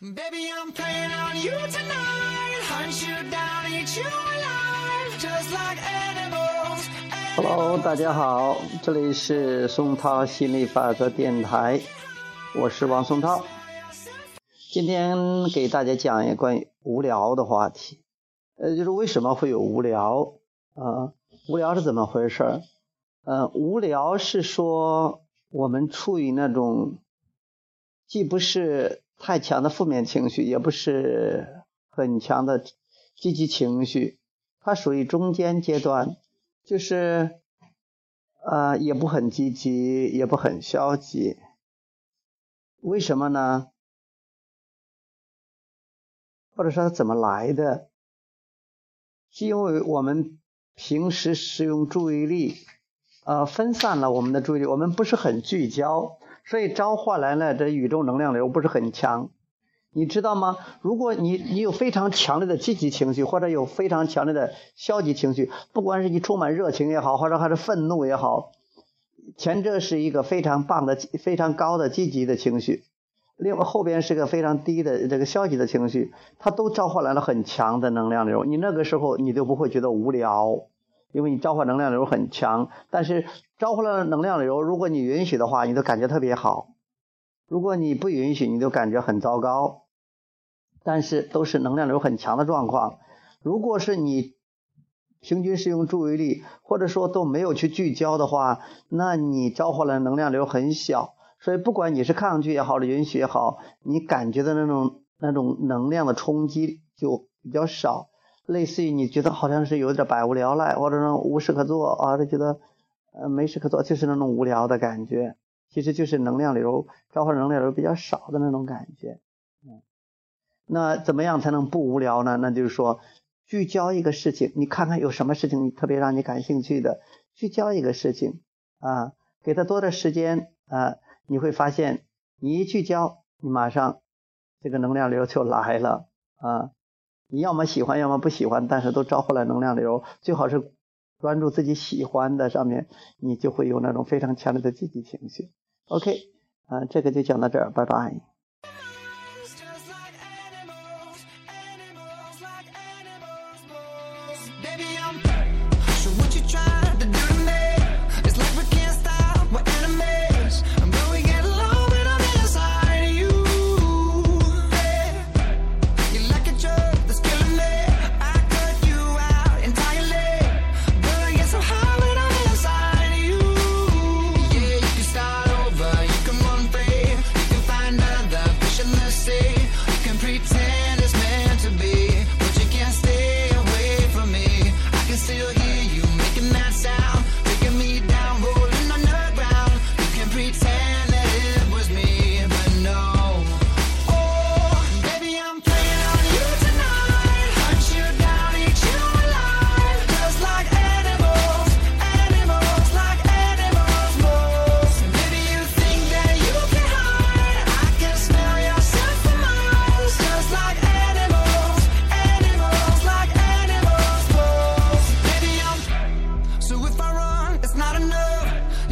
Baby, I'm playing on you tonight. Hunt you down, eat you alive, just like animals. Hello，大家好，这里是松涛心理法则电台，我是王松涛。今天给大家讲一个关于无聊的话题，呃，就是为什么会有无聊啊？无聊是怎么回事？呃，无聊是说我们处于那种既不是太强的负面情绪，也不是很强的积极情绪，它属于中间阶段，就是呃也不很积极，也不很消极。为什么呢？或者说它怎么来的？是因为我们平时使用注意力，呃，分散了我们的注意力，我们不是很聚焦。所以召唤来了，这宇宙能量流不是很强，你知道吗？如果你你有非常强烈的积极情绪，或者有非常强烈的消极情绪，不管是你充满热情也好，或者还是愤怒也好，前者是一个非常棒的、非常高的积极的情绪，另外后边是个非常低的这个消极的情绪，它都召唤来了很强的能量流，你那个时候你就不会觉得无聊。因为你召唤能量流很强，但是召唤了能量流，如果你允许的话，你都感觉特别好；如果你不允许，你就感觉很糟糕。但是都是能量流很强的状况。如果是你平均使用注意力，或者说都没有去聚焦的话，那你召唤了能量流很小。所以不管你是抗拒也好，允许也好，你感觉的那种那种能量的冲击就比较少。类似于你觉得好像是有点百无聊赖，或者说无事可做啊，就觉得呃没事可做，就是那种无聊的感觉，其实就是能量流召唤能量流比较少的那种感觉。嗯，那怎么样才能不无聊呢？那就是说聚焦一个事情，你看看有什么事情你特别让你感兴趣的，聚焦一个事情啊，给他多的时间啊，你会发现你一聚焦，你马上这个能量流就来了啊。你要么喜欢，要么不喜欢，但是都招呼了能量流。最好是关注自己喜欢的上面，你就会有那种非常强烈的积极情绪。OK，啊，这个就讲到这儿，拜拜。baby on